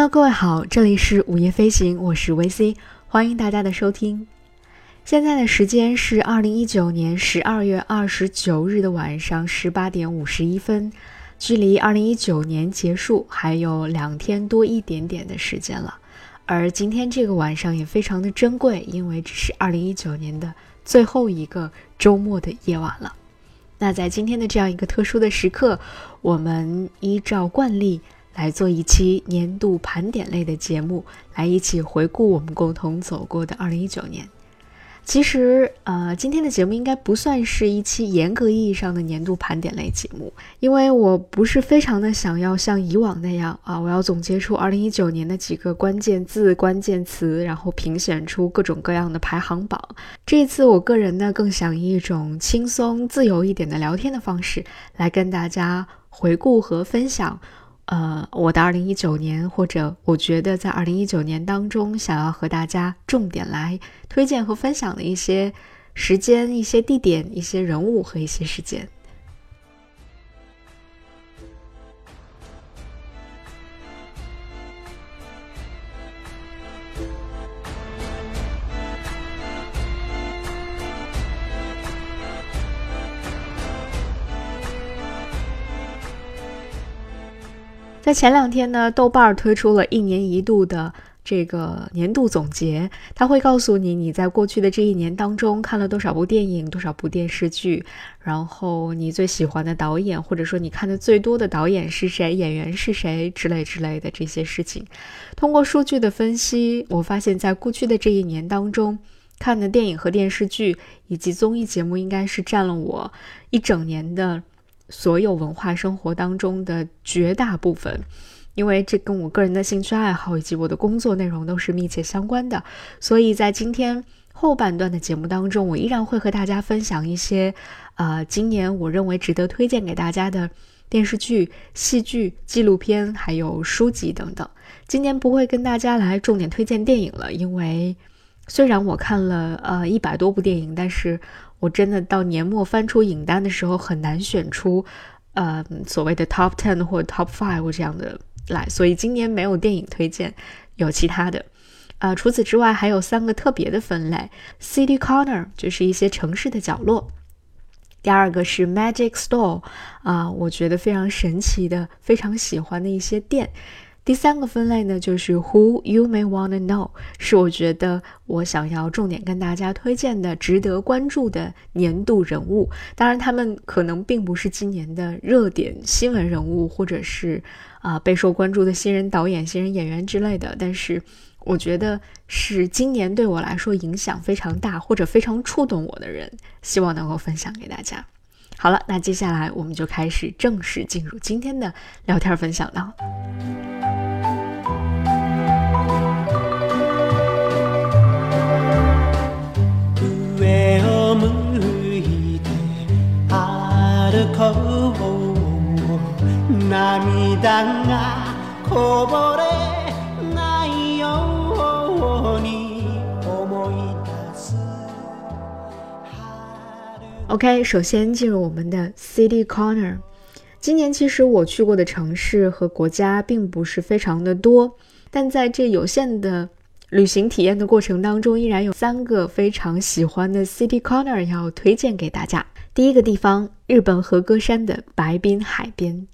Hello，各位好，这里是午夜飞行，我是 VC，欢迎大家的收听。现在的时间是二零一九年十二月二十九日的晚上十八点五十一分，距离二零一九年结束还有两天多一点点的时间了。而今天这个晚上也非常的珍贵，因为这是二零一九年的最后一个周末的夜晚了。那在今天的这样一个特殊的时刻，我们依照惯例。来做一期年度盘点类的节目，来一起回顾我们共同走过的二零一九年。其实，呃，今天的节目应该不算是一期严格意义上的年度盘点类节目，因为我不是非常的想要像以往那样啊，我要总结出二零一九年的几个关键字、关键词，然后评选出各种各样的排行榜。这一次，我个人呢更想以一种轻松、自由一点的聊天的方式来跟大家回顾和分享。呃，我的二零一九年，或者我觉得在二零一九年当中，想要和大家重点来推荐和分享的一些时间、一些地点、一些人物和一些事件。在前两天呢，豆瓣推出了一年一度的这个年度总结，它会告诉你你在过去的这一年当中看了多少部电影、多少部电视剧，然后你最喜欢的导演，或者说你看的最多的导演是谁、演员是谁之类之类的这些事情。通过数据的分析，我发现在过去的这一年当中，看的电影和电视剧以及综艺节目，应该是占了我一整年的。所有文化生活当中的绝大部分，因为这跟我个人的兴趣爱好以及我的工作内容都是密切相关的，所以在今天后半段的节目当中，我依然会和大家分享一些，呃，今年我认为值得推荐给大家的电视剧、戏剧、纪录片，还有书籍等等。今年不会跟大家来重点推荐电影了，因为虽然我看了呃一百多部电影，但是。我真的到年末翻出影单的时候，很难选出，呃，所谓的 top ten 或 top five 这样的来，所以今年没有电影推荐，有其他的，啊，除此之外还有三个特别的分类：city corner 就是一些城市的角落；第二个是 magic store，啊，我觉得非常神奇的、非常喜欢的一些店。第三个分类呢，就是 Who you may wanna know，是我觉得我想要重点跟大家推荐的、值得关注的年度人物。当然，他们可能并不是今年的热点新闻人物，或者是啊备受关注的新人导演、新人演员之类的。但是，我觉得是今年对我来说影响非常大，或者非常触动我的人，希望能够分享给大家。好了，那接下来我们就开始正式进入今天的聊天分享了。OK，首先进入我们的 City Corner。今年其实我去过的城市和国家并不是非常的多，但在这有限的旅行体验的过程当中，依然有三个非常喜欢的 City Corner 要推荐给大家。第一个地方，日本和歌山的白滨海边。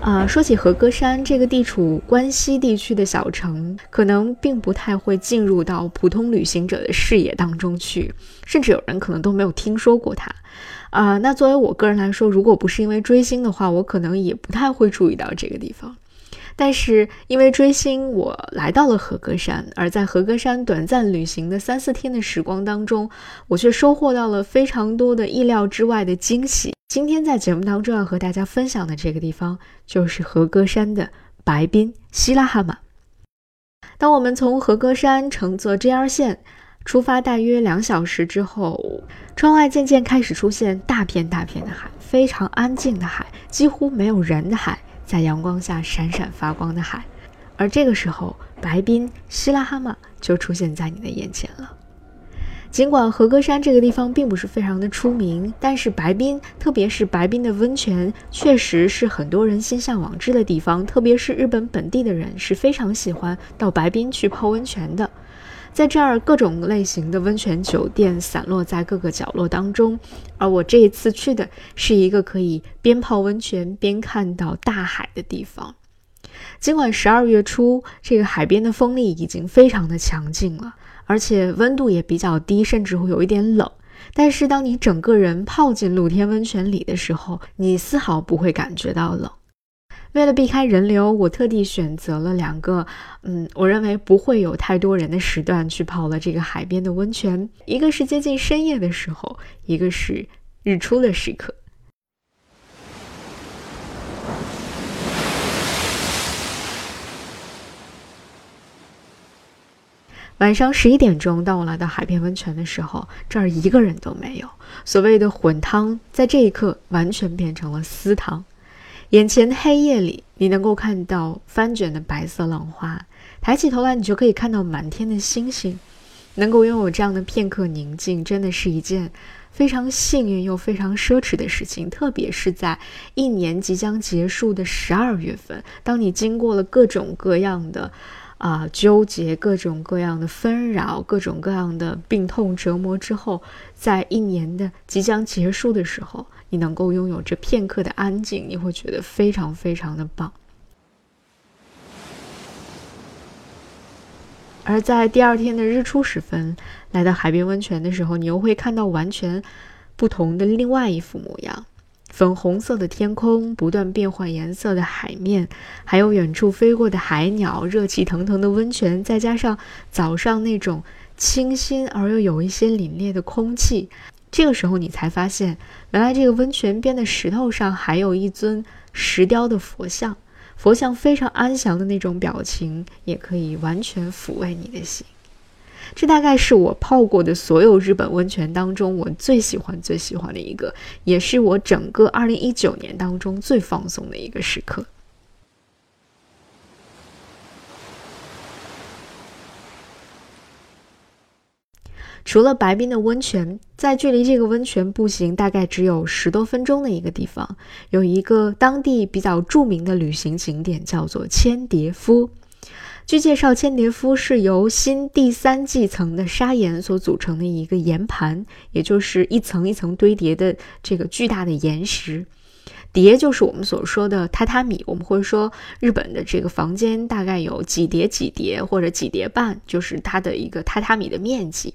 啊，说起和歌山这个地处关西地区的小城，可能并不太会进入到普通旅行者的视野当中去，甚至有人可能都没有听说过它。啊，那作为我个人来说，如果不是因为追星的话，我可能也不太会注意到这个地方。但是因为追星，我来到了和歌山，而在和歌山短暂旅行的三四天的时光当中，我却收获到了非常多的意料之外的惊喜。今天在节目当中要和大家分享的这个地方，就是和歌山的白滨希拉哈马。当我们从和歌山乘坐 JR 线出发，大约两小时之后，窗外渐渐开始出现大片大片的海，非常安静的海，几乎没有人的海。在阳光下闪闪发光的海，而这个时候，白滨希拉哈玛就出现在你的眼前了。尽管和歌山这个地方并不是非常的出名，但是白滨，特别是白滨的温泉，确实是很多人心向往之的地方。特别是日本本地的人是非常喜欢到白滨去泡温泉的。在这儿，各种类型的温泉酒店散落在各个角落当中，而我这一次去的是一个可以边泡温泉边看到大海的地方。尽管十二月初这个海边的风力已经非常的强劲了。而且温度也比较低，甚至会有一点冷。但是当你整个人泡进露天温泉里的时候，你丝毫不会感觉到冷。为了避开人流，我特地选择了两个，嗯，我认为不会有太多人的时段去泡了这个海边的温泉。一个是接近深夜的时候，一个是日出的时刻。晚上十一点钟，当我来到海边温泉的时候，这儿一个人都没有。所谓的混汤，在这一刻完全变成了私汤。眼前黑夜里，你能够看到翻卷的白色浪花，抬起头来，你就可以看到满天的星星。能够拥有这样的片刻宁静，真的是一件非常幸运又非常奢侈的事情。特别是在一年即将结束的十二月份，当你经过了各种各样的。啊，纠结各种各样的纷扰，各种各样的病痛折磨之后，在一年的即将结束的时候，你能够拥有这片刻的安静，你会觉得非常非常的棒。而在第二天的日出时分，来到海边温泉的时候，你又会看到完全不同的另外一副模样。粉红色的天空，不断变换颜色的海面，还有远处飞过的海鸟，热气腾腾的温泉，再加上早上那种清新而又有一些凛冽的空气，这个时候你才发现，原来这个温泉边的石头上还有一尊石雕的佛像，佛像非常安详的那种表情，也可以完全抚慰你的心。这大概是我泡过的所有日本温泉当中，我最喜欢、最喜欢的一个，也是我整个二零一九年当中最放松的一个时刻。除了白滨的温泉，在距离这个温泉步行大概只有十多分钟的一个地方，有一个当地比较著名的旅行景点，叫做千叠夫。据介绍，千叠夫是由新第三纪层的砂岩所组成的一个岩盘，也就是一层一层堆叠的这个巨大的岩石。叠就是我们所说的榻榻米，我们会说日本的这个房间大概有几叠几叠或者几叠半，就是它的一个榻榻米的面积。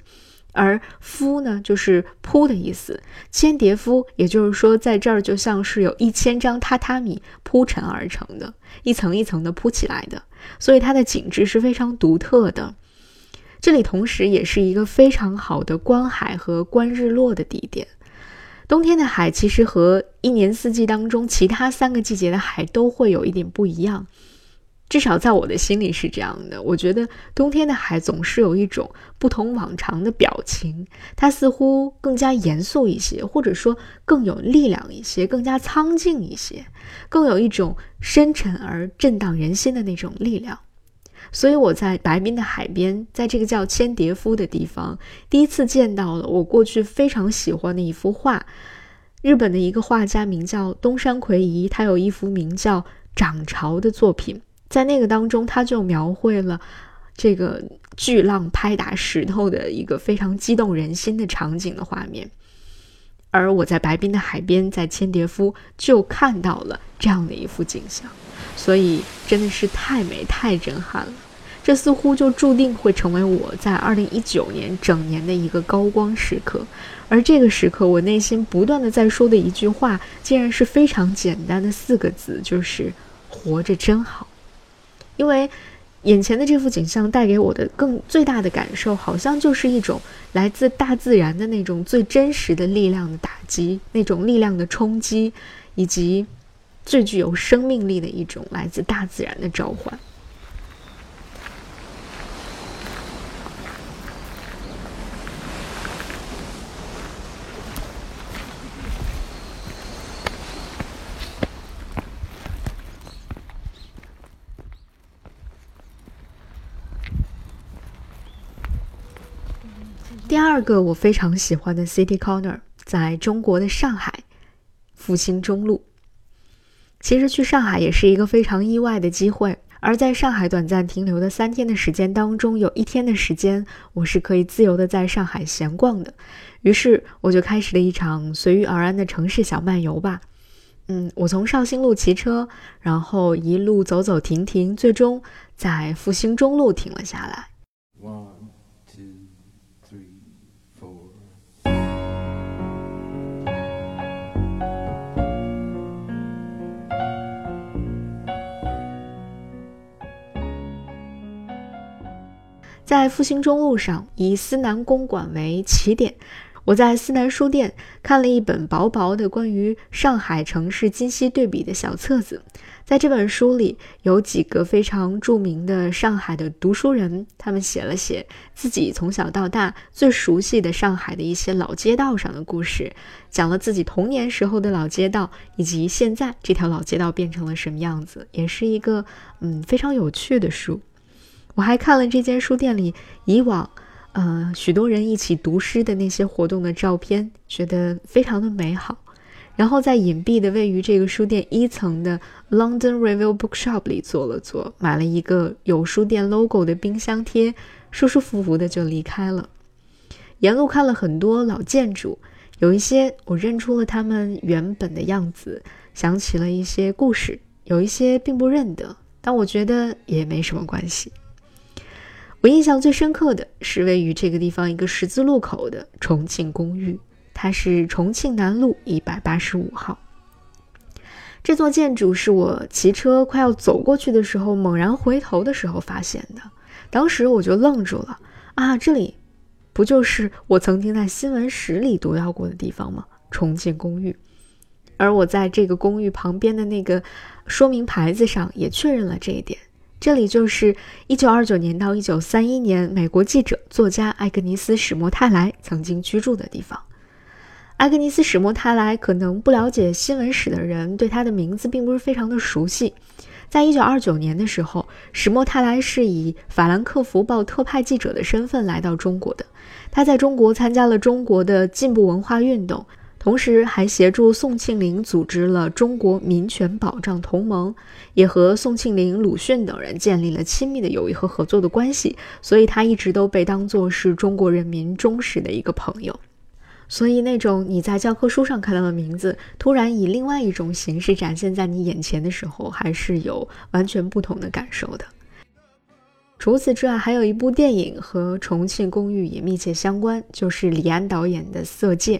而敷呢，就是铺的意思。千叠敷，也就是说，在这儿就像是有一千张榻榻米铺陈而成的，一层一层的铺起来的，所以它的景致是非常独特的。这里同时也是一个非常好的观海和观日落的地点。冬天的海其实和一年四季当中其他三个季节的海都会有一点不一样。至少在我的心里是这样的，我觉得冬天的海总是有一种不同往常的表情，它似乎更加严肃一些，或者说更有力量一些，更加苍劲一些，更有一种深沉而震荡人心的那种力量。所以我在白滨的海边，在这个叫千叠夫的地方，第一次见到了我过去非常喜欢的一幅画，日本的一个画家名叫东山魁夷，他有一幅名叫《涨潮》的作品。在那个当中，他就描绘了这个巨浪拍打石头的一个非常激动人心的场景的画面。而我在白滨的海边，在千叠夫就看到了这样的一幅景象，所以真的是太美、太震撼了。这似乎就注定会成为我在二零一九年整年的一个高光时刻。而这个时刻，我内心不断的在说的一句话，竟然是非常简单的四个字，就是“活着真好”。因为眼前的这幅景象带给我的更最大的感受，好像就是一种来自大自然的那种最真实的力量的打击，那种力量的冲击，以及最具有生命力的一种来自大自然的召唤。第二个我非常喜欢的 City Corner 在中国的上海复兴中路。其实去上海也是一个非常意外的机会。而在上海短暂停留的三天的时间当中，有一天的时间我是可以自由的在上海闲逛的。于是我就开始了一场随遇而安的城市小漫游吧。嗯，我从绍兴路骑车，然后一路走走停停，最终在复兴中路停了下来。在复兴中路上，以思南公馆为起点，我在思南书店看了一本薄薄的关于上海城市今昔对比的小册子。在这本书里，有几个非常著名的上海的读书人，他们写了写自己从小到大最熟悉的上海的一些老街道上的故事，讲了自己童年时候的老街道，以及现在这条老街道变成了什么样子，也是一个嗯非常有趣的书。我还看了这间书店里以往，呃，许多人一起读诗的那些活动的照片，觉得非常的美好。然后在隐蔽的位于这个书店一层的 London Review Bookshop 里坐了坐，买了一个有书店 logo 的冰箱贴，舒舒服服的就离开了。沿路看了很多老建筑，有一些我认出了他们原本的样子，想起了一些故事；有一些并不认得，但我觉得也没什么关系。我印象最深刻的是位于这个地方一个十字路口的重庆公寓，它是重庆南路一百八十五号。这座建筑是我骑车快要走过去的时候，猛然回头的时候发现的。当时我就愣住了啊，这里不就是我曾经在新闻史里读到过的地方吗？重庆公寓。而我在这个公寓旁边的那个说明牌子上也确认了这一点。这里就是一九二九年到一九三一年，美国记者、作家艾格尼斯·史莫泰莱曾经居住的地方。艾格尼斯·史莫泰莱可能不了解新闻史的人对他的名字并不是非常的熟悉。在一九二九年的时候，史莫泰莱是以法兰克福报特派记者的身份来到中国的。他在中国参加了中国的进步文化运动。同时还协助宋庆龄组织了中国民权保障同盟，也和宋庆龄、鲁迅等人建立了亲密的友谊和合作的关系，所以他一直都被当作是中国人民忠实的一个朋友。所以那种你在教科书上看到的名字，突然以另外一种形式展现在你眼前的时候，还是有完全不同的感受的。除此之外，还有一部电影和重庆公寓也密切相关，就是李安导演的《色戒》。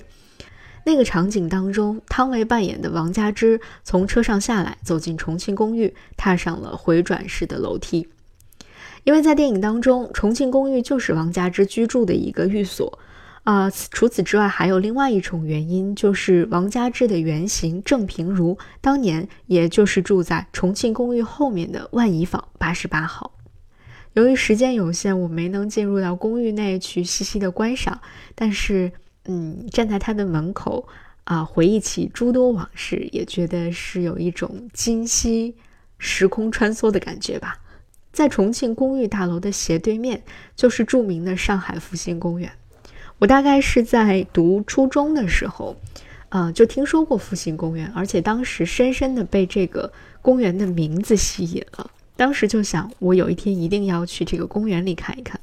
那个场景当中，汤唯扮演的王佳芝从车上下来，走进重庆公寓，踏上了回转式的楼梯。因为在电影当中，重庆公寓就是王佳芝居住的一个寓所。啊，除此之外，还有另外一种原因，就是王佳芝的原型郑平如当年也就是住在重庆公寓后面的万怡坊八十八号。由于时间有限，我没能进入到公寓内去细细的观赏，但是。嗯，站在他的门口啊，回忆起诸多往事，也觉得是有一种今昔时空穿梭的感觉吧。在重庆公寓大楼的斜对面，就是著名的上海复兴公园。我大概是在读初中的时候，呃，就听说过复兴公园，而且当时深深的被这个公园的名字吸引了。当时就想，我有一天一定要去这个公园里看一看。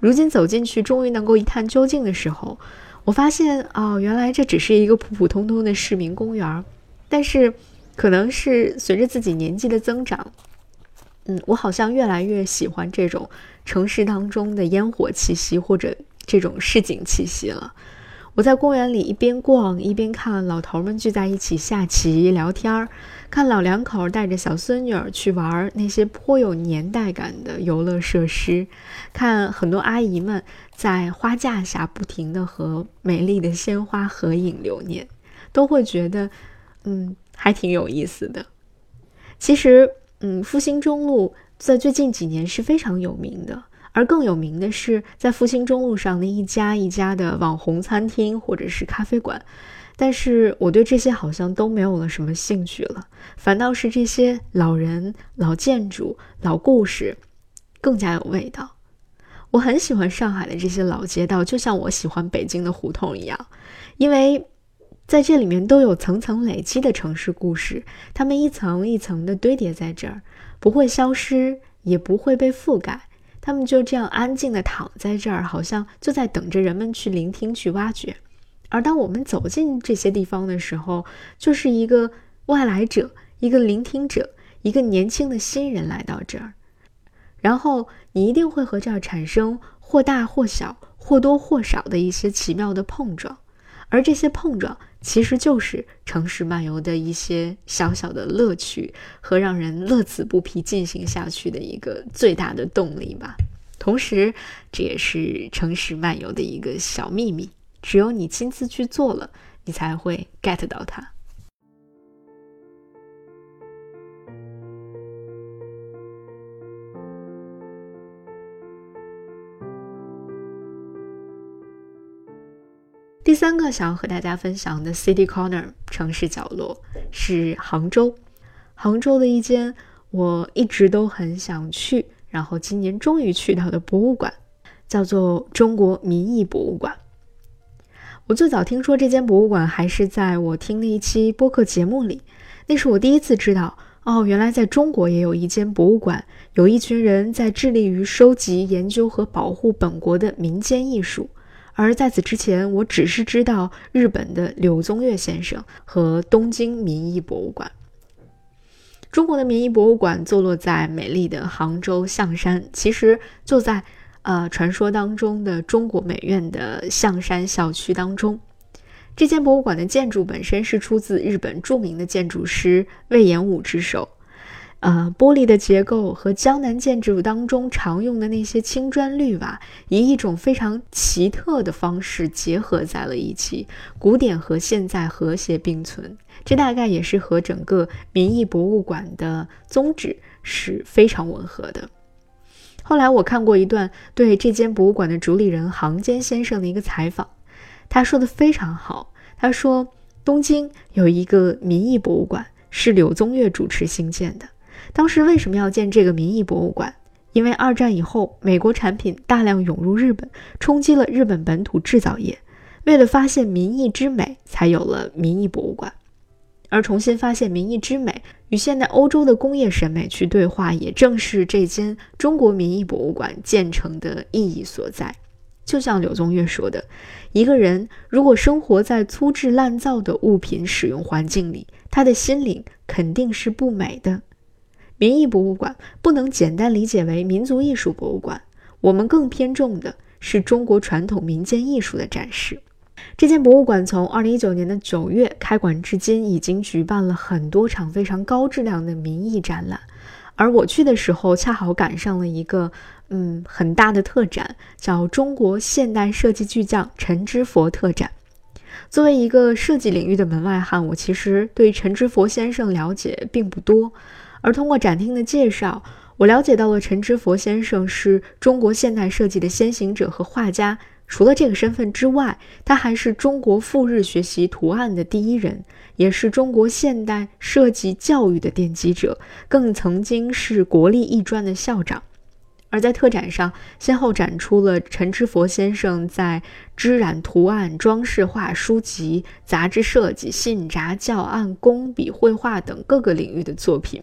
如今走进去，终于能够一探究竟的时候。我发现哦，原来这只是一个普普通通的市民公园但是，可能是随着自己年纪的增长，嗯，我好像越来越喜欢这种城市当中的烟火气息或者这种市井气息了。我在公园里一边逛一边看老头们聚在一起下棋聊天儿，看老两口带着小孙女儿去玩那些颇有年代感的游乐设施，看很多阿姨们在花架下不停地和美丽的鲜花合影留念，都会觉得，嗯，还挺有意思的。其实，嗯，复兴中路在最近几年是非常有名的。而更有名的是，在复兴中路上的一家一家的网红餐厅或者是咖啡馆，但是我对这些好像都没有了什么兴趣了，反倒是这些老人、老建筑、老故事更加有味道。我很喜欢上海的这些老街道，就像我喜欢北京的胡同一样，因为在这里面都有层层累积的城市故事，它们一层一层的堆叠在这儿，不会消失，也不会被覆盖，它们就这样安静的躺在这儿，好像就在等着人们去聆听、去挖掘。而当我们走进这些地方的时候，就是一个外来者，一个聆听者，一个年轻的新人来到这儿。然后你一定会和这儿产生或大或小、或多或少的一些奇妙的碰撞，而这些碰撞其实就是城市漫游的一些小小的乐趣和让人乐此不疲进行下去的一个最大的动力吧。同时，这也是城市漫游的一个小秘密，只有你亲自去做了，你才会 get 到它。第三个想要和大家分享的 City Corner 城市角落是杭州，杭州的一间我一直都很想去，然后今年终于去到的博物馆，叫做中国民艺博物馆。我最早听说这间博物馆还是在我听的一期播客节目里，那是我第一次知道，哦，原来在中国也有一间博物馆，有一群人在致力于收集、研究和保护本国的民间艺术。而在此之前，我只是知道日本的柳宗悦先生和东京民艺博物馆。中国的民艺博物馆坐落在美丽的杭州象山，其实就在呃传说当中的中国美院的象山校区当中。这间博物馆的建筑本身是出自日本著名的建筑师魏延武之手。呃，玻璃的结构和江南建筑当中常用的那些青砖绿瓦，以一种非常奇特的方式结合在了一起，古典和现在和谐并存。这大概也是和整个民艺博物馆的宗旨是非常吻合的。后来我看过一段对这间博物馆的主理人杭坚先生的一个采访，他说的非常好。他说，东京有一个民艺博物馆，是柳宗悦主持兴建的。当时为什么要建这个民艺博物馆？因为二战以后，美国产品大量涌入日本，冲击了日本本土制造业。为了发现民艺之美，才有了民艺博物馆。而重新发现民艺之美，与现代欧洲的工业审美去对话，也正是这间中国民艺博物馆建成的意义所在。就像柳宗悦说的：“一个人如果生活在粗制滥造的物品使用环境里，他的心灵肯定是不美的。”民艺博物馆不能简单理解为民族艺术博物馆，我们更偏重的是中国传统民间艺术的展示。这间博物馆从二零一九年的九月开馆至今，已经举办了很多场非常高质量的民艺展览。而我去的时候，恰好赶上了一个嗯很大的特展，叫“中国现代设计巨匠陈之佛特展”。作为一个设计领域的门外汉，我其实对陈之佛先生了解并不多。而通过展厅的介绍，我了解到了陈之佛先生是中国现代设计的先行者和画家。除了这个身份之外，他还是中国赴日学习图案的第一人，也是中国现代设计教育的奠基者，更曾经是国立艺专的校长。而在特展上，先后展出了陈之佛先生在织染图案、装饰画、书籍、杂志设计、信札、教案、工笔绘画等各个领域的作品。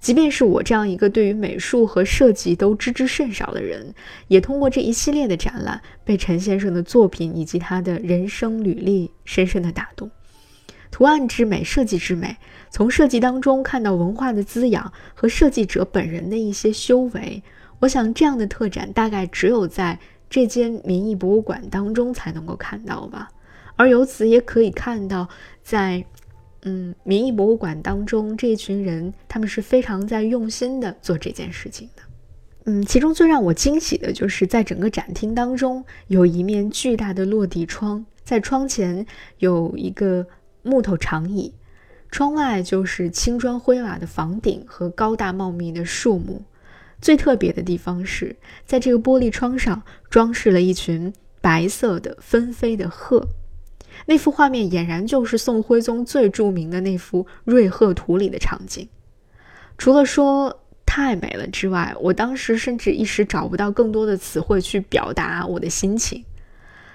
即便是我这样一个对于美术和设计都知之甚少的人，也通过这一系列的展览，被陈先生的作品以及他的人生履历深深的打动。图案之美，设计之美，从设计当中看到文化的滋养和设计者本人的一些修为。我想这样的特展大概只有在这间民艺博物馆当中才能够看到吧。而由此也可以看到，在。嗯，民艺博物馆当中这一群人，他们是非常在用心的做这件事情的。嗯，其中最让我惊喜的就是在整个展厅当中有一面巨大的落地窗，在窗前有一个木头长椅，窗外就是青砖灰瓦的房顶和高大茂密的树木。最特别的地方是在这个玻璃窗上装饰了一群白色的纷飞的鹤。那幅画面俨然就是宋徽宗最著名的那幅《瑞鹤图》里的场景。除了说太美了之外，我当时甚至一时找不到更多的词汇去表达我的心情。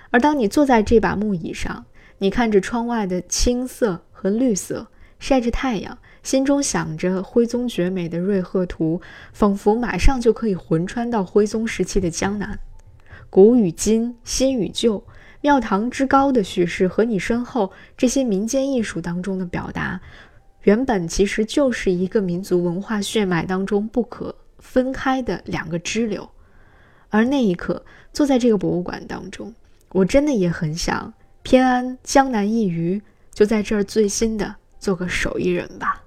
而当你坐在这把木椅上，你看着窗外的青色和绿色，晒着太阳，心中想着徽宗绝美的瑞鹤图，仿佛马上就可以魂穿到徽宗时期的江南。古与今，新与旧，庙堂之高的叙事和你身后这些民间艺术当中的表达。原本其实就是一个民族文化血脉当中不可分开的两个支流，而那一刻坐在这个博物馆当中，我真的也很想偏安江南一隅，就在这儿最新的做个手艺人吧。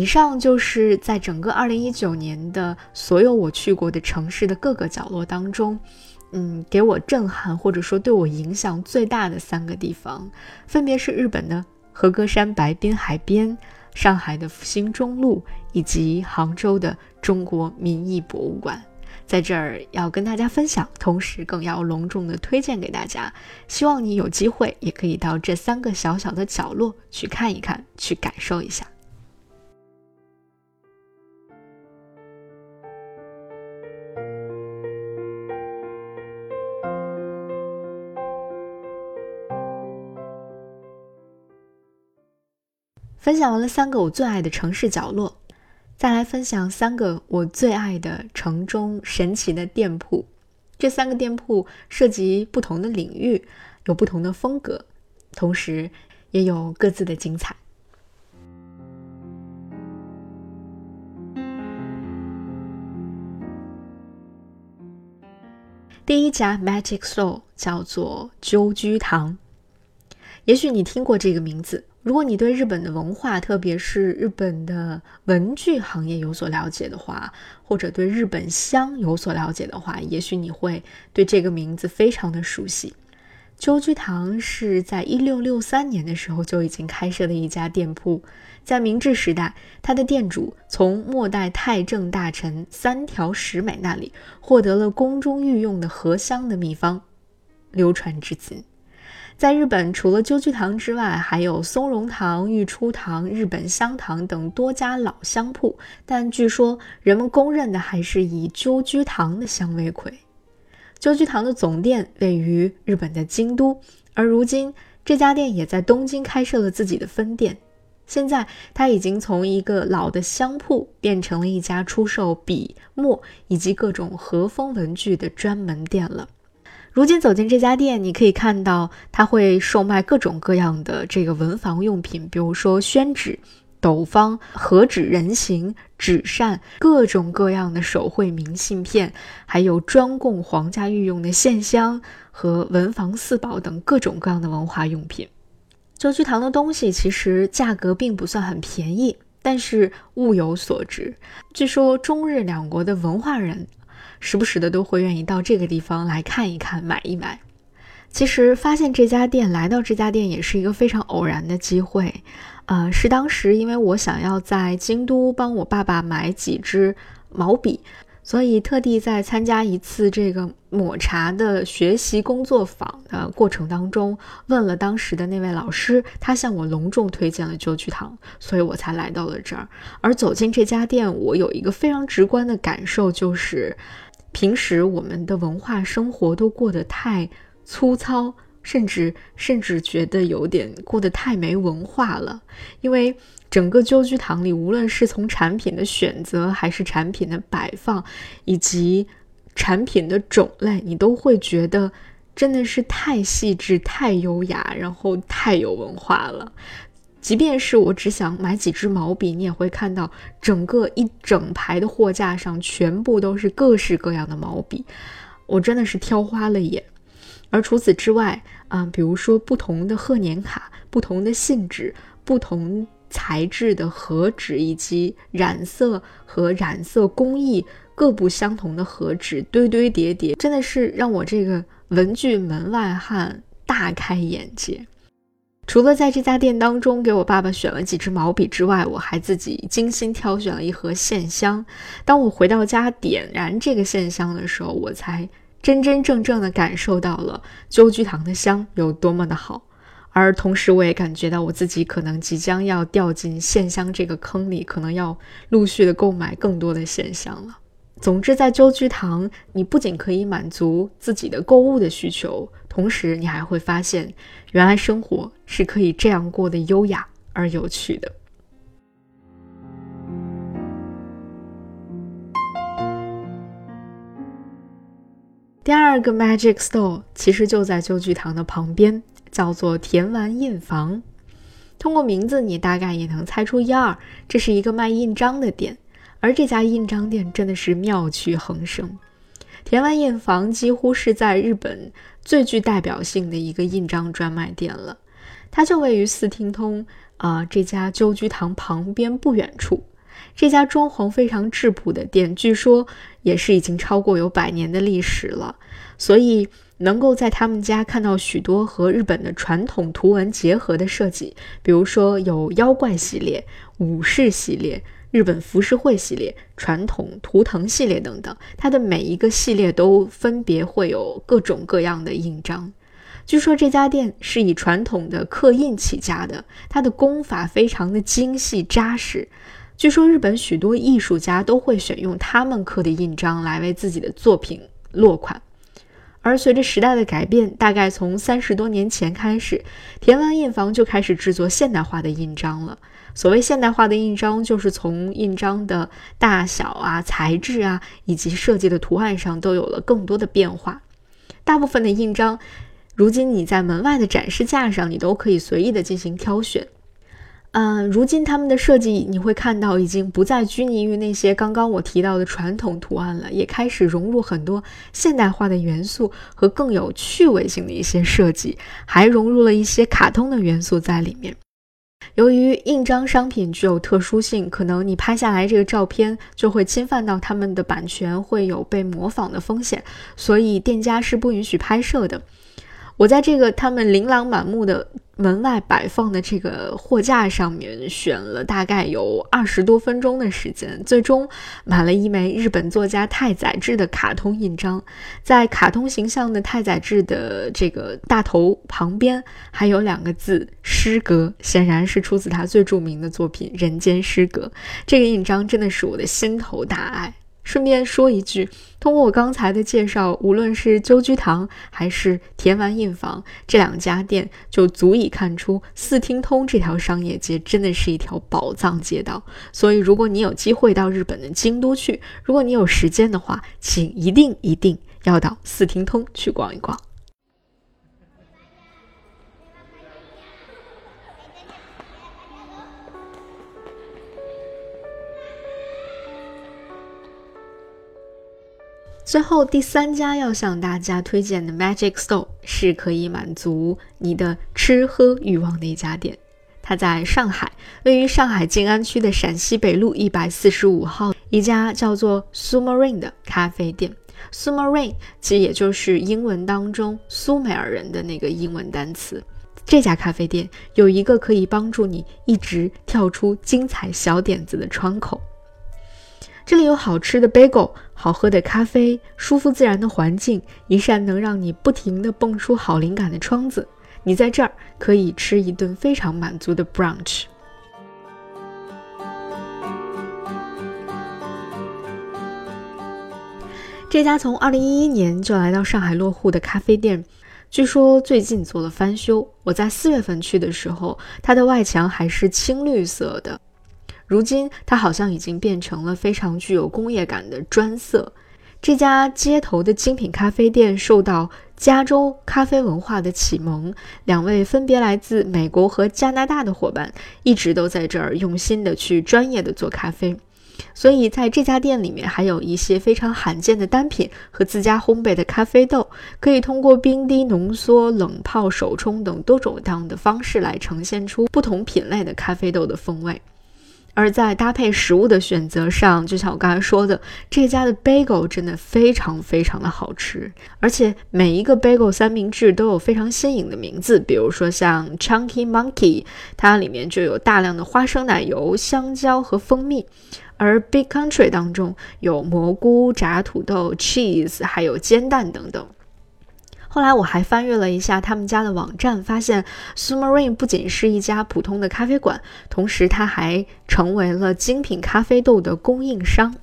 以上就是在整个二零一九年的所有我去过的城市的各个角落当中，嗯，给我震撼或者说对我影响最大的三个地方，分别是日本的和歌山白滨海边、上海的复兴中路以及杭州的中国民艺博物馆。在这儿要跟大家分享，同时更要隆重的推荐给大家。希望你有机会也可以到这三个小小的角落去看一看，去感受一下。分享完了三个我最爱的城市角落，再来分享三个我最爱的城中神奇的店铺。这三个店铺涉及不同的领域，有不同的风格，同时也有各自的精彩。第一家 Magic Soul 叫做鸠居堂，也许你听过这个名字。如果你对日本的文化，特别是日本的文具行业有所了解的话，或者对日本香有所了解的话，也许你会对这个名字非常的熟悉。鸠居堂是在一六六三年的时候就已经开设的一家店铺，在明治时代，它的店主从末代太政大臣三条石美那里获得了宫中御用的合香的秘方，流传至今。在日本，除了鸠居堂之外，还有松茸堂、御初堂、日本香堂等多家老香铺。但据说，人们公认的还是以鸠居堂的香为魁。鸠居堂的总店位于日本的京都，而如今这家店也在东京开设了自己的分店。现在，它已经从一个老的香铺变成了一家出售笔墨以及各种和风文具的专门店了。如今走进这家店，你可以看到它会售卖各种各样的这个文房用品，比如说宣纸、斗方、和纸人形、纸扇，各种各样的手绘明信片，还有专供皇家御用的线香和文房四宝等各种各样的文化用品。旧居堂的东西其实价格并不算很便宜，但是物有所值。据说中日两国的文化人。时不时的都会愿意到这个地方来看一看、买一买。其实发现这家店、来到这家店也是一个非常偶然的机会。呃，是当时因为我想要在京都帮我爸爸买几支毛笔，所以特地在参加一次这个抹茶的学习工作坊的过程当中，问了当时的那位老师，他向我隆重推荐了旧居堂，所以我才来到了这儿。而走进这家店，我有一个非常直观的感受，就是。平时我们的文化生活都过得太粗糙，甚至甚至觉得有点过得太没文化了。因为整个旧居堂里，无论是从产品的选择，还是产品的摆放，以及产品的种类，你都会觉得真的是太细致、太优雅，然后太有文化了。即便是我只想买几支毛笔，你也会看到整个一整排的货架上全部都是各式各样的毛笔，我真的是挑花了眼。而除此之外，啊，比如说不同的贺年卡、不同的信纸、不同材质的和纸，以及染色和染色工艺各不相同的和纸，堆堆叠叠，真的是让我这个文具门外汉大开眼界。除了在这家店当中给我爸爸选了几支毛笔之外，我还自己精心挑选了一盒线香。当我回到家点燃这个线香的时候，我才真真正正的感受到了鸠居堂的香有多么的好。而同时，我也感觉到我自己可能即将要掉进线香这个坑里，可能要陆续的购买更多的线香了。总之，在旧居堂，你不仅可以满足自己的购物的需求，同时你还会发现，原来生活是可以这样过得优雅而有趣的。第二个 Magic Store 其实就在旧居堂的旁边。叫做田丸印房，通过名字你大概也能猜出一二。这是一个卖印章的店，而这家印章店真的是妙趣横生。田丸印房几乎是在日本最具代表性的一个印章专卖店了，它就位于四厅通啊这家鸠居堂旁边不远处。这家装潢非常质朴的店，据说也是已经超过有百年的历史了，所以。能够在他们家看到许多和日本的传统图文结合的设计，比如说有妖怪系列、武士系列、日本浮世绘系列、传统图腾系列等等。它的每一个系列都分别会有各种各样的印章。据说这家店是以传统的刻印起家的，它的工法非常的精细扎实。据说日本许多艺术家都会选用他们刻的印章来为自己的作品落款。而随着时代的改变，大概从三十多年前开始，田湾印房就开始制作现代化的印章了。所谓现代化的印章，就是从印章的大小啊、材质啊，以及设计的图案上都有了更多的变化。大部分的印章，如今你在门外的展示架上，你都可以随意的进行挑选。嗯，如今他们的设计你会看到，已经不再拘泥于那些刚刚我提到的传统图案了，也开始融入很多现代化的元素和更有趣味性的一些设计，还融入了一些卡通的元素在里面。由于印章商品具有特殊性，可能你拍下来这个照片就会侵犯到他们的版权，会有被模仿的风险，所以店家是不允许拍摄的。我在这个他们琳琅满目的。门外摆放的这个货架上面选了大概有二十多分钟的时间，最终买了一枚日本作家太宰治的卡通印章。在卡通形象的太宰治的这个大头旁边，还有两个字“诗歌”，显然是出自他最著名的作品《人间失格》。这个印章真的是我的心头大爱。顺便说一句，通过我刚才的介绍，无论是鸠居堂还是田丸印房这两家店，就足以看出四厅通这条商业街真的是一条宝藏街道。所以，如果你有机会到日本的京都去，如果你有时间的话，请一定一定要到四厅通去逛一逛。最后第三家要向大家推荐的 Magic Store 是可以满足你的吃喝欲望的一家店。它在上海，位于上海静安区的陕西北路一百四十五号，一家叫做 Sumarine 的咖啡店。Sumarine 其实也就是英文当中苏美尔人的那个英文单词。这家咖啡店有一个可以帮助你一直跳出精彩小点子的窗口。这里有好吃的 bagel，好喝的咖啡，舒服自然的环境，一扇能让你不停的蹦出好灵感的窗子。你在这儿可以吃一顿非常满足的 brunch。这家从二零一一年就来到上海落户的咖啡店，据说最近做了翻修。我在四月份去的时候，它的外墙还是青绿色的。如今，它好像已经变成了非常具有工业感的砖色。这家街头的精品咖啡店受到加州咖啡文化的启蒙，两位分别来自美国和加拿大的伙伴一直都在这儿用心的去专业的做咖啡。所以，在这家店里面还有一些非常罕见的单品和自家烘焙的咖啡豆，可以通过冰滴、浓缩、冷泡、手冲等多种多样的方式来呈现出不同品类的咖啡豆的风味。而在搭配食物的选择上，就像我刚才说的，这家的 bagel 真的非常非常的好吃，而且每一个 bagel 三明治都有非常新颖的名字，比如说像 Chunky Monkey，它里面就有大量的花生奶油、香蕉和蜂蜜，而 Big Country 当中有蘑菇、炸土豆、cheese，还有煎蛋等等。后来我还翻阅了一下他们家的网站，发现 Submarine 不仅是一家普通的咖啡馆，同时它还成为了精品咖啡豆的供应商。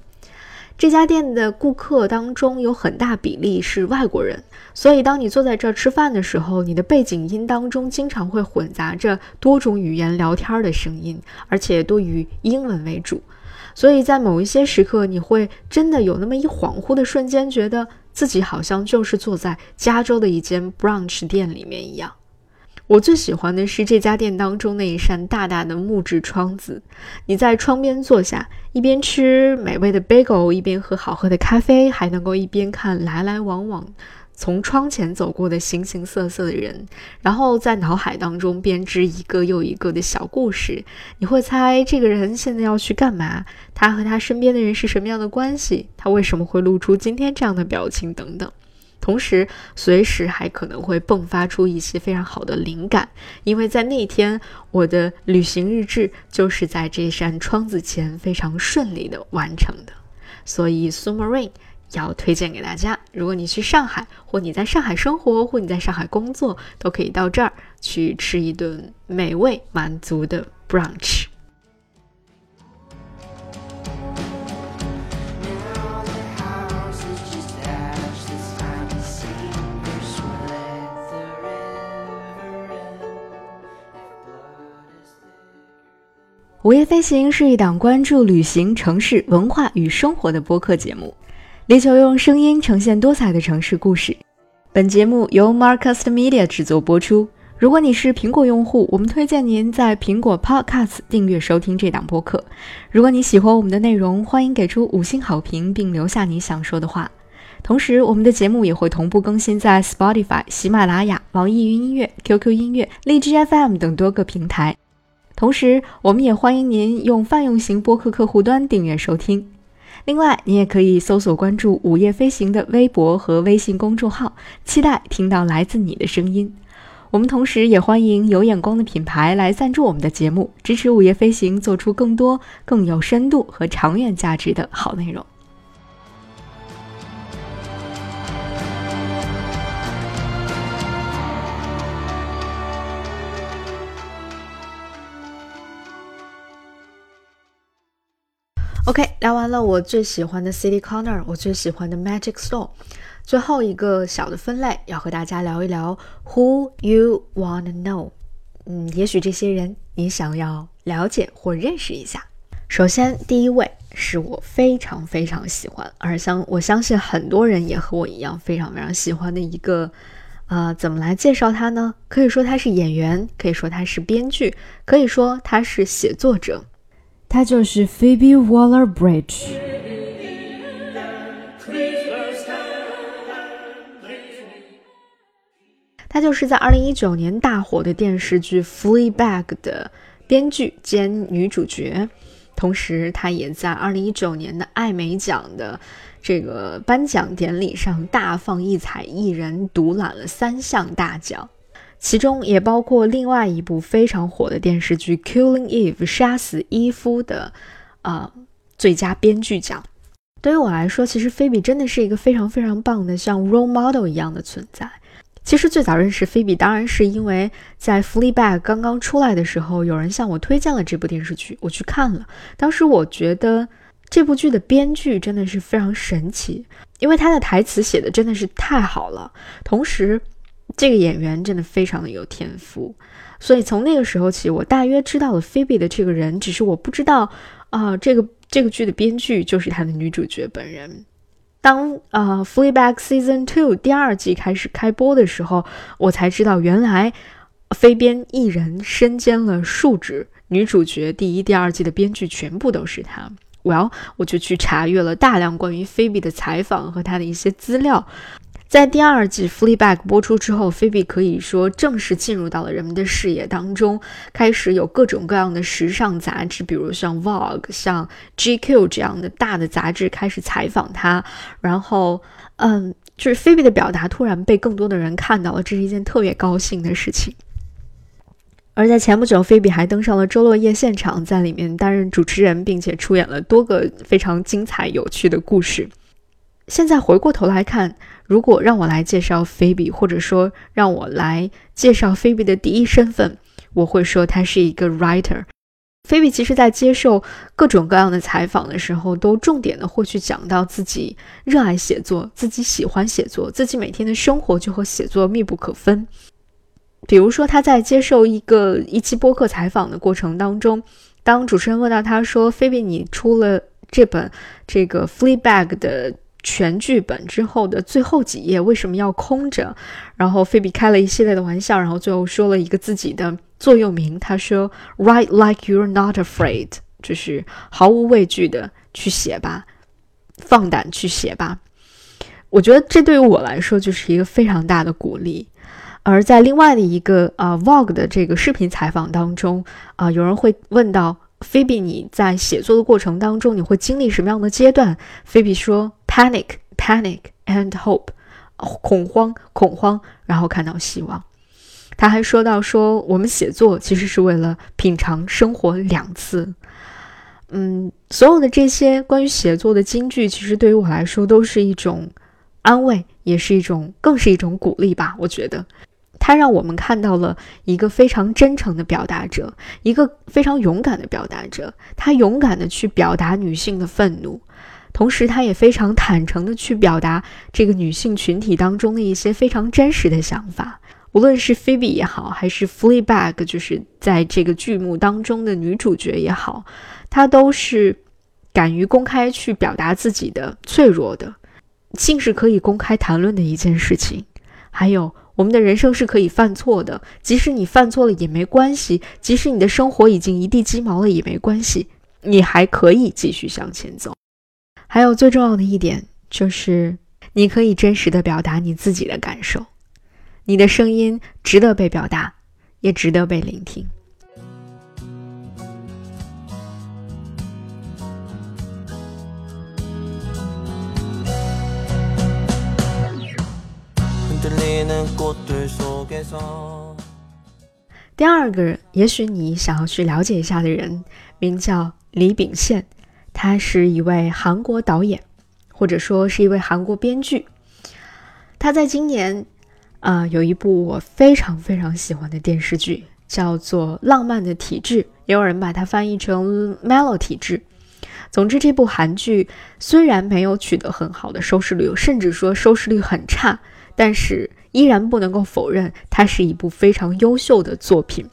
这家店的顾客当中有很大比例是外国人，所以当你坐在这儿吃饭的时候，你的背景音当中经常会混杂着多种语言聊天的声音，而且多以英文为主。所以在某一些时刻，你会真的有那么一恍惚的瞬间，觉得。自己好像就是坐在加州的一间 brunch 店里面一样。我最喜欢的是这家店当中那一扇大大的木质窗子，你在窗边坐下，一边吃美味的 bagel，一边喝好喝的咖啡，还能够一边看来来往往。从窗前走过的形形色色的人，然后在脑海当中编织一个又一个的小故事。你会猜这个人现在要去干嘛？他和他身边的人是什么样的关系？他为什么会露出今天这样的表情？等等。同时，随时还可能会迸发出一些非常好的灵感，因为在那天，我的旅行日志就是在这扇窗子前非常顺利的完成的。所以，Sumarin。要推荐给大家，如果你去上海，或你在上海生活，或你在上海工作，都可以到这儿去吃一顿美味满足的 brunch。午夜飞行是一档关注旅行、城市文化与生活的播客节目。力求用声音呈现多彩的城市故事。本节目由 Marcus Media 制作播出。如果你是苹果用户，我们推荐您在苹果 Podcast 订阅收听这档播客。如果你喜欢我们的内容，欢迎给出五星好评并留下你想说的话。同时，我们的节目也会同步更新在 Spotify、喜马拉雅、网易云音乐、QQ 音乐、荔枝 FM 等多个平台。同时，我们也欢迎您用泛用型播客客户端订阅收听。另外，你也可以搜索关注“午夜飞行”的微博和微信公众号，期待听到来自你的声音。我们同时也欢迎有眼光的品牌来赞助我们的节目，支持“午夜飞行”做出更多更有深度和长远价值的好内容。OK，聊完了我最喜欢的 City Corner，我最喜欢的 Magic Store，最后一个小的分类要和大家聊一聊 Who you wanna know。嗯，也许这些人你想要了解或认识一下。首先，第一位是我非常非常喜欢，而相我相信很多人也和我一样非常非常喜欢的一个，呃，怎么来介绍他呢？可以说他是演员，可以说他是编剧，可以说他是写作者。她就是 Phoebe Waller-Bridge。她就是在二零一九年大火的电视剧《Fleabag》的编剧兼女主角，同时她也在二零一九年的艾美奖的这个颁奖典礼上大放异彩，一人独揽了三项大奖。其中也包括另外一部非常火的电视剧《Killing Eve》杀死伊夫的，呃，最佳编剧奖。对于我来说，其实菲比真的是一个非常非常棒的像 role model 一样的存在。其实最早认识菲比，当然是因为在《Fleabag》刚刚出来的时候，有人向我推荐了这部电视剧，我去看了。当时我觉得这部剧的编剧真的是非常神奇，因为他的台词写的真的是太好了，同时。这个演员真的非常的有天赋，所以从那个时候起，我大约知道了菲比的这个人，只是我不知道啊，这个这个剧的编剧就是他的女主角本人。当啊《Fleabag Season Two》第二季开始开播的时候，我才知道原来非编一人身兼了数职，女主角第一、第二季的编剧全部都是他。Well，我就去查阅了大量关于菲比的采访和他的一些资料。在第二季《Fleabag》播出之后，菲比可以说正式进入到了人们的视野当中，开始有各种各样的时尚杂志，比如像《Vogue》、像《GQ》这样的大的杂志开始采访她。然后，嗯，就是菲比的表达突然被更多的人看到了，这是一件特别高兴的事情。而在前不久，菲比还登上了周落夜现场，在里面担任主持人，并且出演了多个非常精彩有趣的故事。现在回过头来看。如果让我来介绍菲比，或者说让我来介绍菲比的第一身份，我会说她是一个 writer。菲比其实在接受各种各样的采访的时候，都重点的会去讲到自己热爱写作，自己喜欢写作，自己每天的生活就和写作密不可分。比如说，他在接受一个一期播客采访的过程当中，当主持人问到他说：“菲比，你出了这本这个 Fleabag 的。”全剧本之后的最后几页为什么要空着？然后菲比开了一系列的玩笑，然后最后说了一个自己的座右铭，他说：“Write like you're not afraid，就是毫无畏惧的去写吧，放胆去写吧。”我觉得这对于我来说就是一个非常大的鼓励。而在另外的一个啊 Vogue 的这个视频采访当中啊，有人会问到菲比：“你在写作的过程当中，你会经历什么样的阶段？”菲比说。Panic, panic and hope，恐慌，恐慌，然后看到希望。他还说到说，我们写作其实是为了品尝生活两次。嗯，所有的这些关于写作的金句，其实对于我来说都是一种安慰，也是一种，更是一种鼓励吧。我觉得，他让我们看到了一个非常真诚的表达者，一个非常勇敢的表达者。他勇敢的去表达女性的愤怒。同时，他也非常坦诚地去表达这个女性群体当中的一些非常真实的想法。无论是菲比也好，还是 Fleabag，就是在这个剧目当中的女主角也好，她都是敢于公开去表达自己的脆弱的。性是可以公开谈论的一件事情。还有，我们的人生是可以犯错的，即使你犯错了也没关系，即使你的生活已经一地鸡毛了也没关系，你还可以继续向前走。还有最重要的一点就是，你可以真实的表达你自己的感受，你的声音值得被表达，也值得被聆听。第二个，也许你想要去了解一下的人，名叫李秉宪。他是一位韩国导演，或者说是一位韩国编剧。他在今年，啊，有一部我非常非常喜欢的电视剧，叫做《浪漫的体质》，也有人把它翻译成《Mellow 体质》。总之，这部韩剧虽然没有取得很好的收视率，甚至说收视率很差，但是依然不能够否认它是一部非常优秀的作品。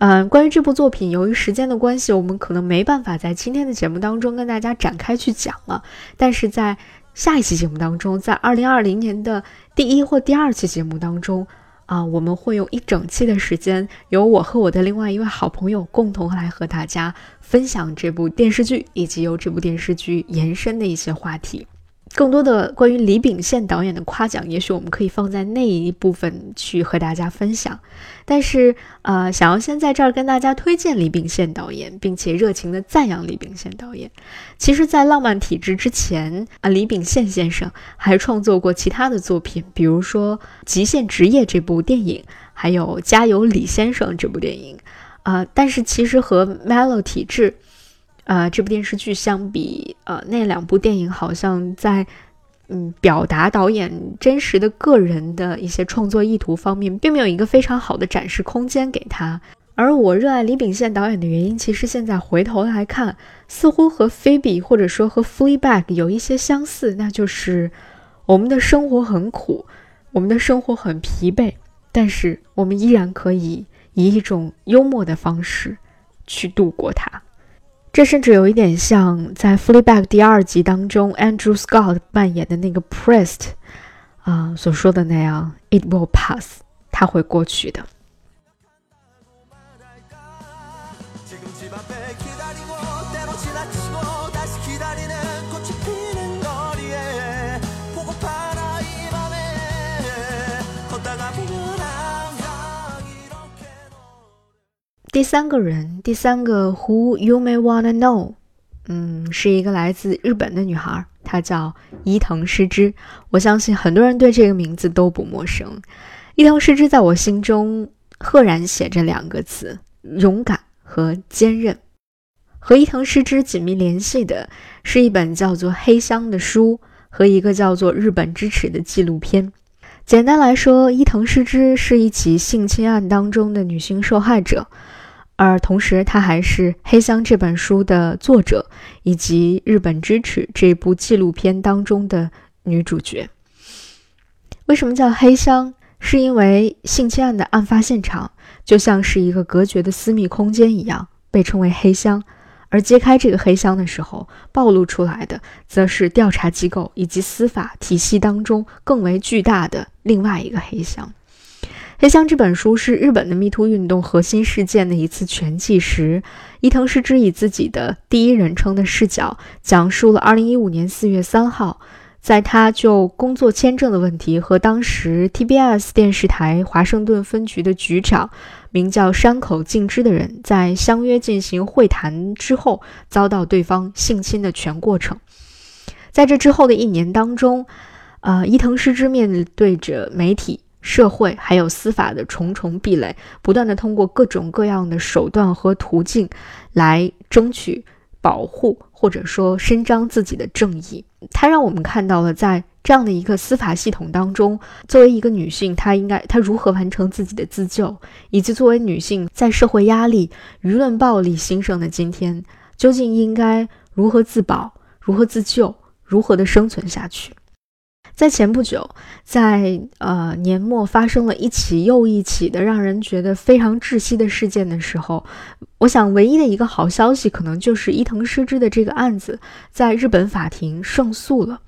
嗯，关于这部作品，由于时间的关系，我们可能没办法在今天的节目当中跟大家展开去讲了。但是在下一期节目当中，在二零二零年的第一或第二期节目当中，啊，我们会用一整期的时间，由我和我的另外一位好朋友共同来和大家分享这部电视剧，以及由这部电视剧延伸的一些话题。更多的关于李秉宪导演的夸奖，也许我们可以放在那一部分去和大家分享。但是，呃，想要先在这儿跟大家推荐李秉宪导演，并且热情的赞扬李秉宪导演。其实，在《浪漫体质》之前，啊，李秉宪先生还创作过其他的作品，比如说《极限职业》这部电影，还有《加油，李先生》这部电影。啊，但是其实和《Melo 体质》。呃，这部电视剧相比，呃，那两部电影好像在，嗯，表达导演真实的个人的一些创作意图方面，并没有一个非常好的展示空间给他。而我热爱李秉宪导演的原因，其实现在回头来看，似乎和菲比或者说和 Fleabag 有一些相似，那就是我们的生活很苦，我们的生活很疲惫，但是我们依然可以以一种幽默的方式去度过它。这甚至有一点像在《Fleabag》第二集当中，Andrew Scott 扮演的那个 Priest 啊所说的那样：“It will pass，它会过去的。”第三个人，第三个 Who you may wanna know，嗯，是一个来自日本的女孩，她叫伊藤诗织。我相信很多人对这个名字都不陌生。伊藤诗织在我心中赫然写着两个词：勇敢和坚韧。和伊藤诗织紧密联系的是一本叫做《黑箱》的书和一个叫做《日本之耻》的纪录片。简单来说，伊藤诗织是一起性侵案当中的女性受害者。而同时，她还是《黑箱》这本书的作者，以及《日本支持》这部纪录片当中的女主角。为什么叫黑箱？是因为性侵案的案发现场就像是一个隔绝的私密空间一样，被称为黑箱。而揭开这个黑箱的时候，暴露出来的则是调查机构以及司法体系当中更为巨大的另外一个黑箱。《黑箱》这本书是日本的迷途运动核心事件的一次全纪实。伊藤诗织以自己的第一人称的视角，讲述了2015年4月3号，在他就工作签证的问题和当时 TBS 电视台华盛顿分局的局长，名叫山口敬之的人，在相约进行会谈之后，遭到对方性侵的全过程。在这之后的一年当中，呃，伊藤诗织面对着媒体。社会还有司法的重重壁垒，不断的通过各种各样的手段和途径来争取保护，或者说伸张自己的正义。它让我们看到了，在这样的一个司法系统当中，作为一个女性，她应该她如何完成自己的自救，以及作为女性在社会压力、舆论暴力兴盛的今天，究竟应该如何自保、如何自救、如何的生存下去。在前不久，在呃年末发生了一起又一起的让人觉得非常窒息的事件的时候，我想唯一的一个好消息，可能就是伊藤诗织的这个案子在日本法庭胜诉了。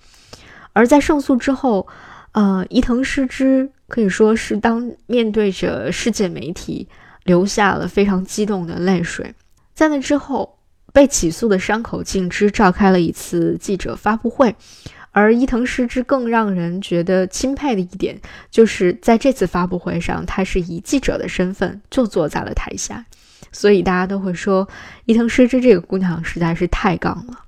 而在胜诉之后，呃，伊藤诗织可以说是当面对着世界媒体，流下了非常激动的泪水。在那之后，被起诉的山口敬之召开了一次记者发布会。而伊藤诗织更让人觉得钦佩的一点，就是在这次发布会上，他是以记者的身份就坐在了台下，所以大家都会说伊藤诗织这个姑娘实在是太刚了。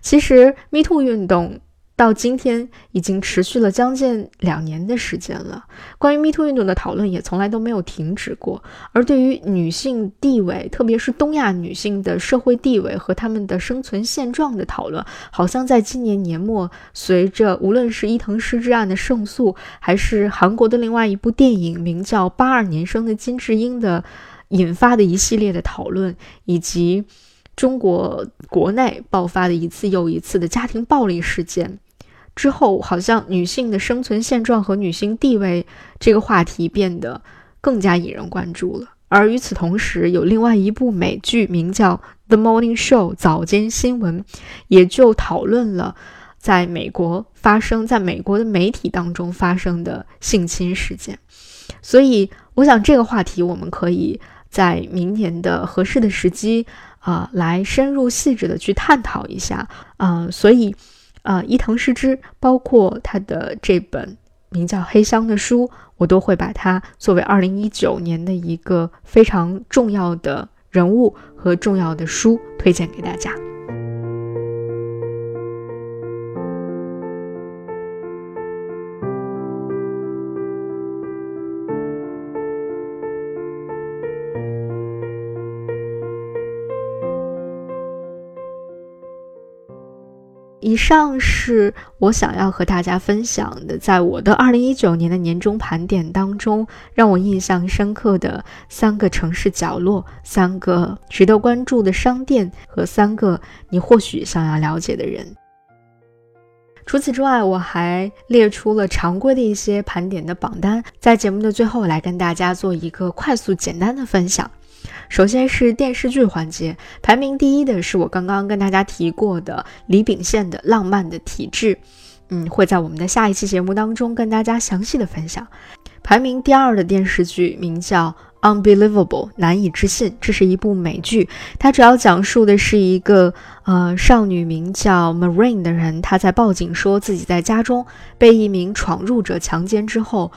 其实，Me Too 运动。到今天已经持续了将近两年的时间了。关于 MeToo 运动的讨论也从来都没有停止过。而对于女性地位，特别是东亚女性的社会地位和她们的生存现状的讨论，好像在今年年末，随着无论是伊藤诗织案的胜诉，还是韩国的另外一部电影名叫《八二年生的金智英》的引发的一系列的讨论，以及中国国内爆发的一次又一次的家庭暴力事件。之后，好像女性的生存现状和女性地位这个话题变得更加引人关注了。而与此同时，有另外一部美剧名叫《The Morning Show》早间新闻，也就讨论了在美国发生在美国的媒体当中发生的性侵事件。所以，我想这个话题我们可以在明年的合适的时机啊，来深入细致的去探讨一下啊。所以。呃，伊藤诗织，包括他的这本名叫《黑箱》的书，我都会把它作为二零一九年的一个非常重要的人物和重要的书推荐给大家。以上是我想要和大家分享的，在我的二零一九年的年终盘点当中，让我印象深刻的三个城市角落、三个值得关注的商店和三个你或许想要了解的人。除此之外，我还列出了常规的一些盘点的榜单，在节目的最后来跟大家做一个快速简单的分享。首先是电视剧环节，排名第一的是我刚刚跟大家提过的李秉宪的《浪漫的体质》，嗯，会在我们的下一期节目当中跟大家详细的分享。排名第二的电视剧名叫《Unbelievable》，难以置信，这是一部美剧，它主要讲述的是一个呃少女名叫 Marine 的人，她在报警说自己在家中被一名闯入者强奸之后。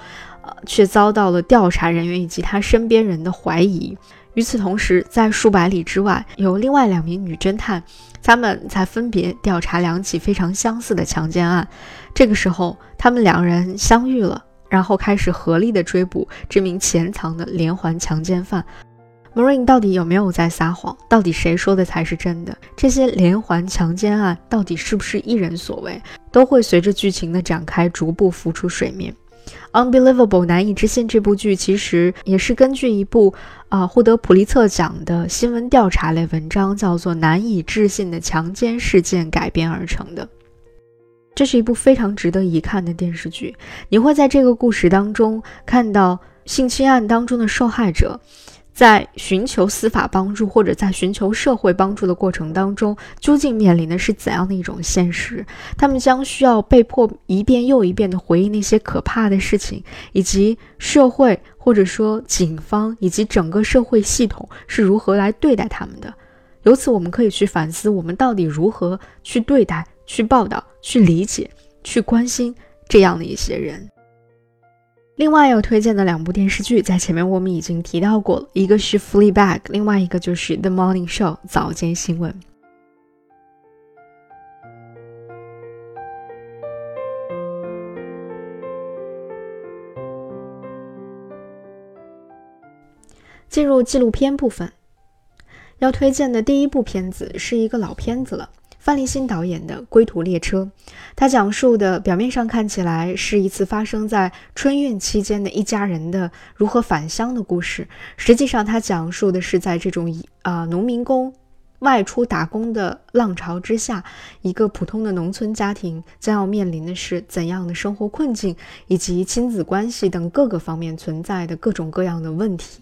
呃，却遭到了调查人员以及她身边人的怀疑。与此同时，在数百里之外，有另外两名女侦探，他们在分别调查两起非常相似的强奸案。这个时候，他们两人相遇了，然后开始合力的追捕这名潜藏的连环强奸犯。Marine 到底有没有在撒谎？到底谁说的才是真的？这些连环强奸案到底是不是一人所为？都会随着剧情的展开逐步浮出水面。Unbelievable，难以置信。这部剧其实也是根据一部啊获得普利策奖的新闻调查类文章，叫做《难以置信的强奸事件》改编而成的。这是一部非常值得一看的电视剧。你会在这个故事当中看到性侵案当中的受害者。在寻求司法帮助或者在寻求社会帮助的过程当中，究竟面临的是怎样的一种现实？他们将需要被迫一遍又一遍地回忆那些可怕的事情，以及社会或者说警方以及整个社会系统是如何来对待他们的。由此，我们可以去反思，我们到底如何去对待、去报道、去理解、去关心这样的一些人。另外要推荐的两部电视剧，在前面我们已经提到过了，一个是《Fleabag》，另外一个就是《The Morning Show》早间新闻。进入纪录片部分，要推荐的第一部片子是一个老片子了。范立新导演的《归途列车》，他讲述的表面上看起来是一次发生在春运期间的一家人的如何返乡的故事，实际上他讲述的是在这种啊农民工外出打工的浪潮之下，一个普通的农村家庭将要面临的是怎样的生活困境，以及亲子关系等各个方面存在的各种各样的问题。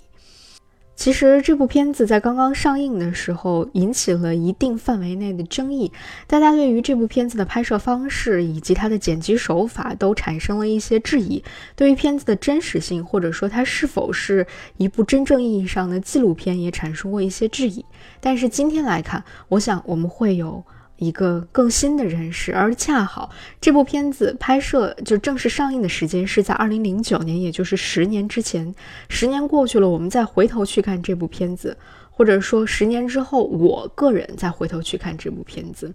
其实这部片子在刚刚上映的时候引起了一定范围内的争议，大家对于这部片子的拍摄方式以及它的剪辑手法都产生了一些质疑，对于片子的真实性或者说它是否是一部真正意义上的纪录片也产生过一些质疑。但是今天来看，我想我们会有。一个更新的认识，而恰好这部片子拍摄就正式上映的时间是在二零零九年，也就是十年之前。十年过去了，我们再回头去看这部片子，或者说十年之后，我个人再回头去看这部片子，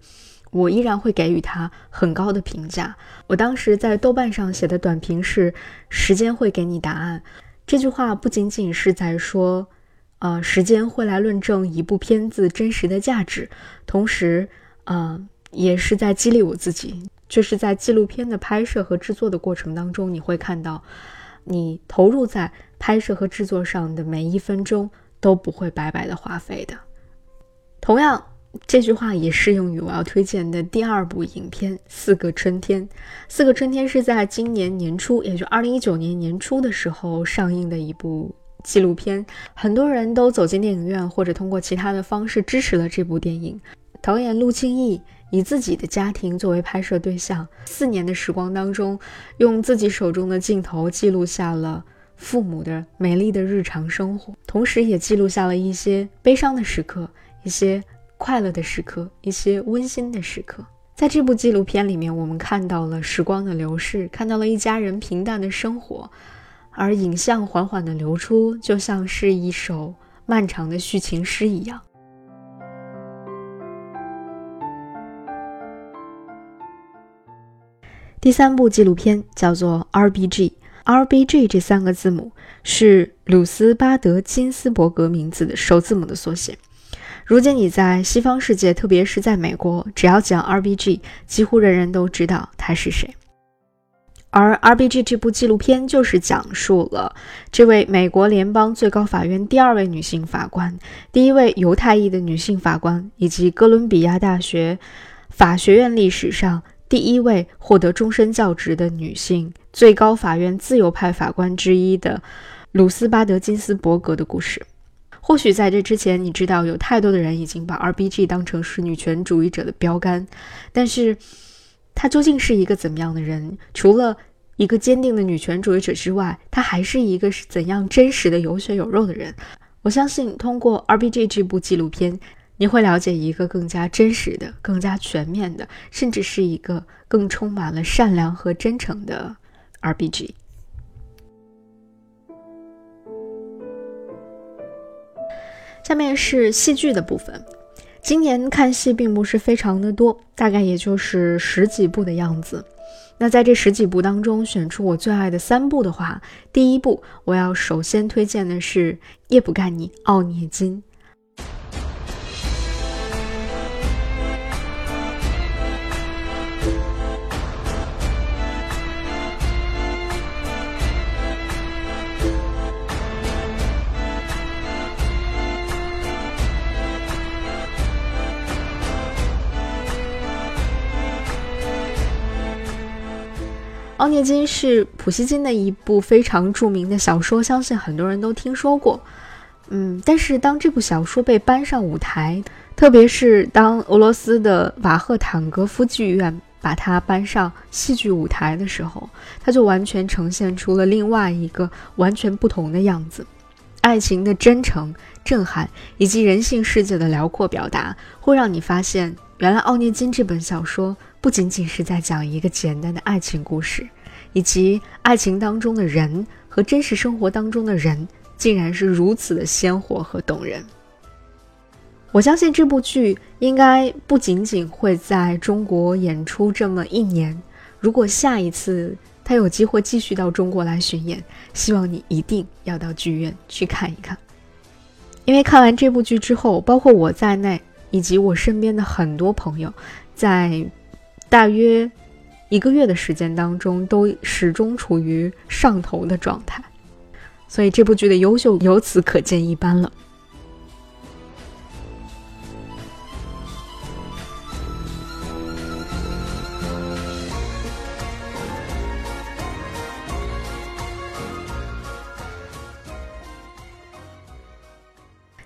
我依然会给予它很高的评价。我当时在豆瓣上写的短评是：“时间会给你答案。”这句话不仅仅是在说，呃，时间会来论证一部片子真实的价值，同时。嗯，也是在激励我自己，就是在纪录片的拍摄和制作的过程当中，你会看到，你投入在拍摄和制作上的每一分钟都不会白白的花费的。同样，这句话也适用于我要推荐的第二部影片《四个春天》。《四个春天》是在今年年初，也就二零一九年年初的时候上映的一部纪录片，很多人都走进电影院或者通过其他的方式支持了这部电影。导演陆庆义以自己的家庭作为拍摄对象，四年的时光当中，用自己手中的镜头记录下了父母的美丽的日常生活，同时也记录下了一些悲伤的时刻，一些快乐的时刻，一些温馨的时刻。在这部纪录片里面，我们看到了时光的流逝，看到了一家人平淡的生活，而影像缓缓的流出，就像是一首漫长的叙情诗一样。第三部纪录片叫做 RBG，RBG 这三个字母是鲁斯巴德金斯伯格名字的首字母的缩写。如今你在西方世界，特别是在美国，只要讲 RBG，几乎人人都知道他是谁。而 RBG 这部纪录片就是讲述了这位美国联邦最高法院第二位女性法官、第一位犹太裔的女性法官，以及哥伦比亚大学法学院历史上。第一位获得终身教职的女性最高法院自由派法官之一的鲁斯巴德金斯伯格的故事。或许在这之前，你知道有太多的人已经把 RBG 当成是女权主义者的标杆，但是她究竟是一个怎么样的人？除了一个坚定的女权主义者之外，她还是一个是怎样真实的有血有肉的人？我相信通过 RBG 这部纪录片。你会了解一个更加真实的、更加全面的，甚至是一个更充满了善良和真诚的 RBG。下面是戏剧的部分，今年看戏并不是非常的多，大概也就是十几部的样子。那在这十几部当中选出我最爱的三部的话，第一部我要首先推荐的是叶不干你，奥涅金。奥涅金是普希金的一部非常著名的小说，相信很多人都听说过。嗯，但是当这部小说被搬上舞台，特别是当俄罗斯的瓦赫坦格夫剧院把它搬上戏剧舞台的时候，它就完全呈现出了另外一个完全不同的样子。爱情的真诚、震撼以及人性世界的辽阔表达，会让你发现，原来奥涅金这本小说。不仅仅是在讲一个简单的爱情故事，以及爱情当中的人和真实生活当中的人，竟然是如此的鲜活和动人。我相信这部剧应该不仅仅会在中国演出这么一年。如果下一次他有机会继续到中国来巡演，希望你一定要到剧院去看一看。因为看完这部剧之后，包括我在内，以及我身边的很多朋友，在。大约一个月的时间当中，都始终处于上头的状态，所以这部剧的优秀由此可见一斑了。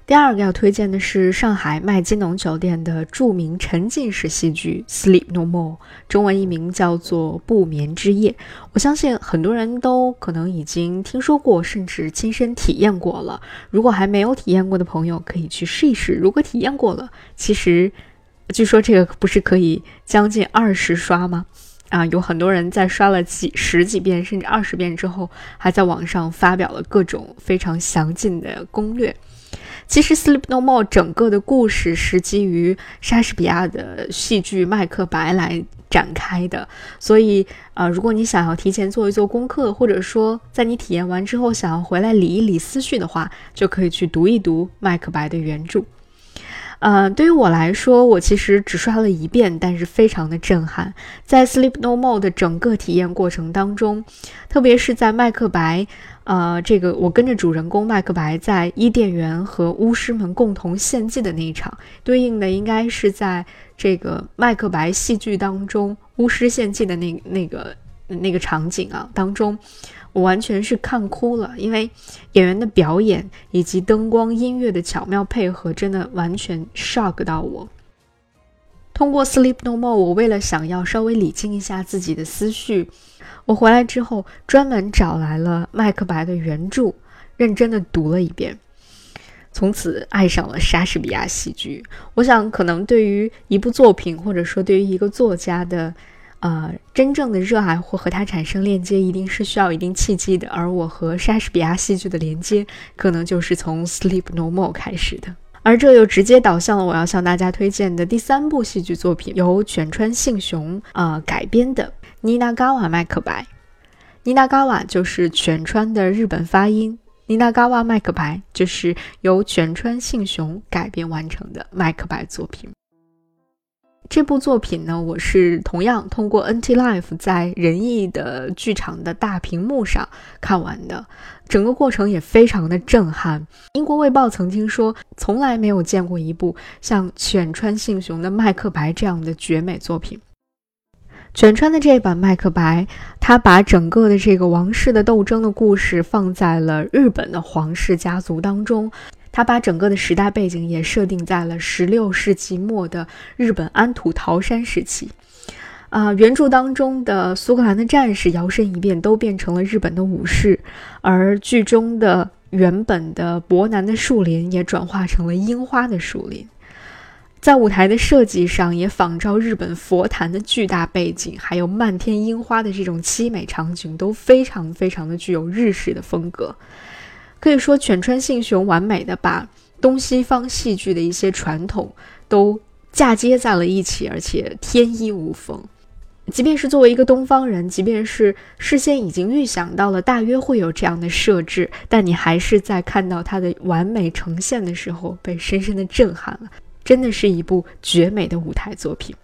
第二个要推荐的是上海麦金农酒店的著名沉浸式戏剧《Sleep No More》，中文译名叫做《不眠之夜》。我相信很多人都可能已经听说过，甚至亲身体验过了。如果还没有体验过的朋友，可以去试一试。如果体验过了，其实据说这个不是可以将近二十刷吗？啊，有很多人在刷了几十几遍甚至二十遍之后，还在网上发表了各种非常详尽的攻略。其实《Sleep No More》整个的故事是基于莎士比亚的戏剧《麦克白》来展开的，所以呃，如果你想要提前做一做功课，或者说在你体验完之后想要回来理一理思绪的话，就可以去读一读《麦克白》的原著。呃，对于我来说，我其实只刷了一遍，但是非常的震撼。在《Sleep No More》的整个体验过程当中，特别是在麦克白，呃，这个我跟着主人公麦克白在伊甸园和巫师们共同献祭的那一场，对应的应该是在这个麦克白戏剧当中巫师献祭的那那个那个场景啊当中。我完全是看哭了，因为演员的表演以及灯光、音乐的巧妙配合，真的完全 shock 到我。通过《Sleep No More》，我为了想要稍微理清一下自己的思绪，我回来之后专门找来了《麦克白》的原著，认真的读了一遍，从此爱上了莎士比亚戏剧。我想，可能对于一部作品，或者说对于一个作家的。呃，真正的热爱或和它产生链接，一定是需要一定契机的。而我和莎士比亚戏剧的连接，可能就是从《Sleep No More》开始的。而这又直接导向了我要向大家推荐的第三部戏剧作品，由犬川幸雄呃改编的《尼娜嘎瓦麦克白》。尼娜嘎瓦就是卷川的日本发音，尼娜嘎瓦麦克白就是由卷川幸雄改编完成的麦克白作品。这部作品呢，我是同样通过 NT Life 在仁义的剧场的大屏幕上看完的，整个过程也非常的震撼。英国卫报曾经说，从来没有见过一部像犬川幸雄的《麦克白》这样的绝美作品。犬川的这版《麦克白》，他把整个的这个王室的斗争的故事放在了日本的皇室家族当中。他把整个的时代背景也设定在了十六世纪末的日本安土桃山时期，啊，原著当中的苏格兰的战士摇身一变都变成了日本的武士，而剧中的原本的博南的树林也转化成了樱花的树林，在舞台的设计上也仿照日本佛坛的巨大背景，还有漫天樱花的这种凄美场景都非常非常的具有日式的风格。可以说，犬川信雄完美的把东西方戏剧的一些传统都嫁接在了一起，而且天衣无缝。即便是作为一个东方人，即便是事先已经预想到了大约会有这样的设置，但你还是在看到它的完美呈现的时候被深深的震撼了。真的是一部绝美的舞台作品。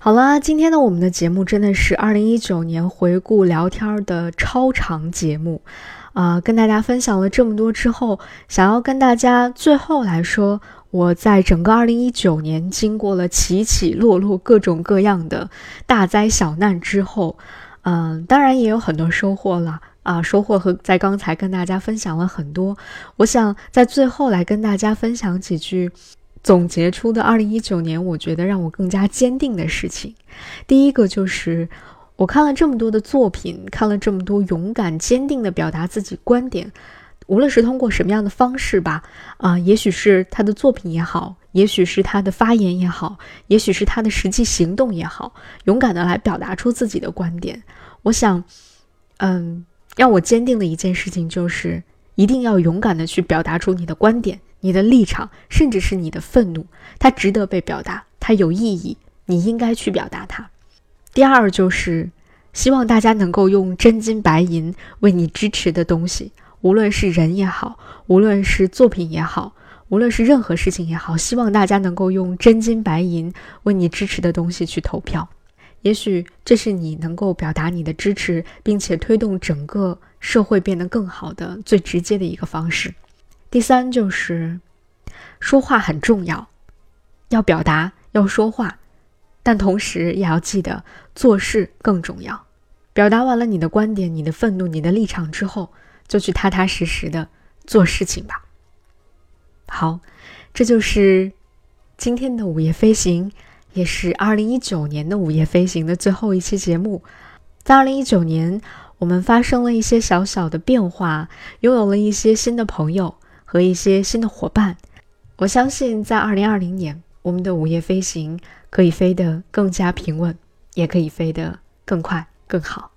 好啦，今天呢，我们的节目真的是二零一九年回顾聊天的超长节目，啊，跟大家分享了这么多之后，想要跟大家最后来说，我在整个二零一九年经过了起起落落各种各样的大灾小难之后，嗯，当然也有很多收获了啊，收获和在刚才跟大家分享了很多，我想在最后来跟大家分享几句。总结出的二零一九年，我觉得让我更加坚定的事情，第一个就是我看了这么多的作品，看了这么多勇敢坚定的表达自己观点，无论是通过什么样的方式吧，啊，也许是他的作品也好，也许是他的发言也好，也许是他的实际行动也好，勇敢的来表达出自己的观点。我想，嗯，让我坚定的一件事情就是，一定要勇敢的去表达出你的观点。你的立场，甚至是你的愤怒，它值得被表达，它有意义，你应该去表达它。第二就是希望大家能够用真金白银为你支持的东西，无论是人也好，无论是作品也好，无论是任何事情也好，希望大家能够用真金白银为你支持的东西去投票。也许这是你能够表达你的支持，并且推动整个社会变得更好的最直接的一个方式。第三就是说话很重要，要表达，要说话，但同时也要记得做事更重要。表达完了你的观点、你的愤怒、你的立场之后，就去踏踏实实的做事情吧。好，这就是今天的午夜飞行，也是二零一九年的午夜飞行的最后一期节目。在二零一九年，我们发生了一些小小的变化，拥有了一些新的朋友。和一些新的伙伴，我相信在二零二零年，我们的午夜飞行可以飞得更加平稳，也可以飞得更快更好。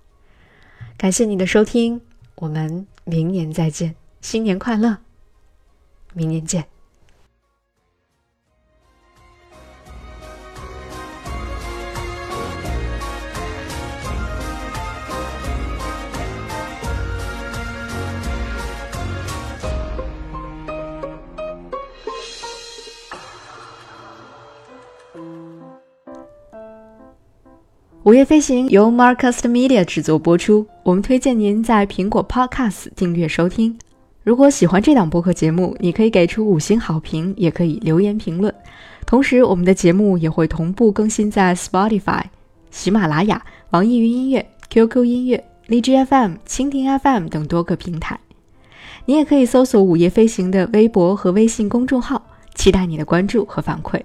感谢你的收听，我们明年再见，新年快乐，明年见。午夜飞行由 Marcus Media 制作播出，我们推荐您在苹果 Podcast 订阅收听。如果喜欢这档播客节目，你可以给出五星好评，也可以留言评论。同时，我们的节目也会同步更新在 Spotify、喜马拉雅、网易云音乐、QQ 音乐、荔枝 FM、蜻蜓 FM 等多个平台。你也可以搜索“午夜飞行”的微博和微信公众号，期待你的关注和反馈。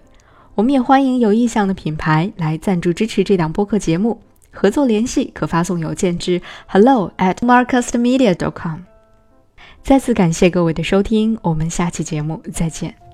我们也欢迎有意向的品牌来赞助支持这档播客节目，合作联系可发送邮件至 hello at marcusmedia.com。再次感谢各位的收听，我们下期节目再见。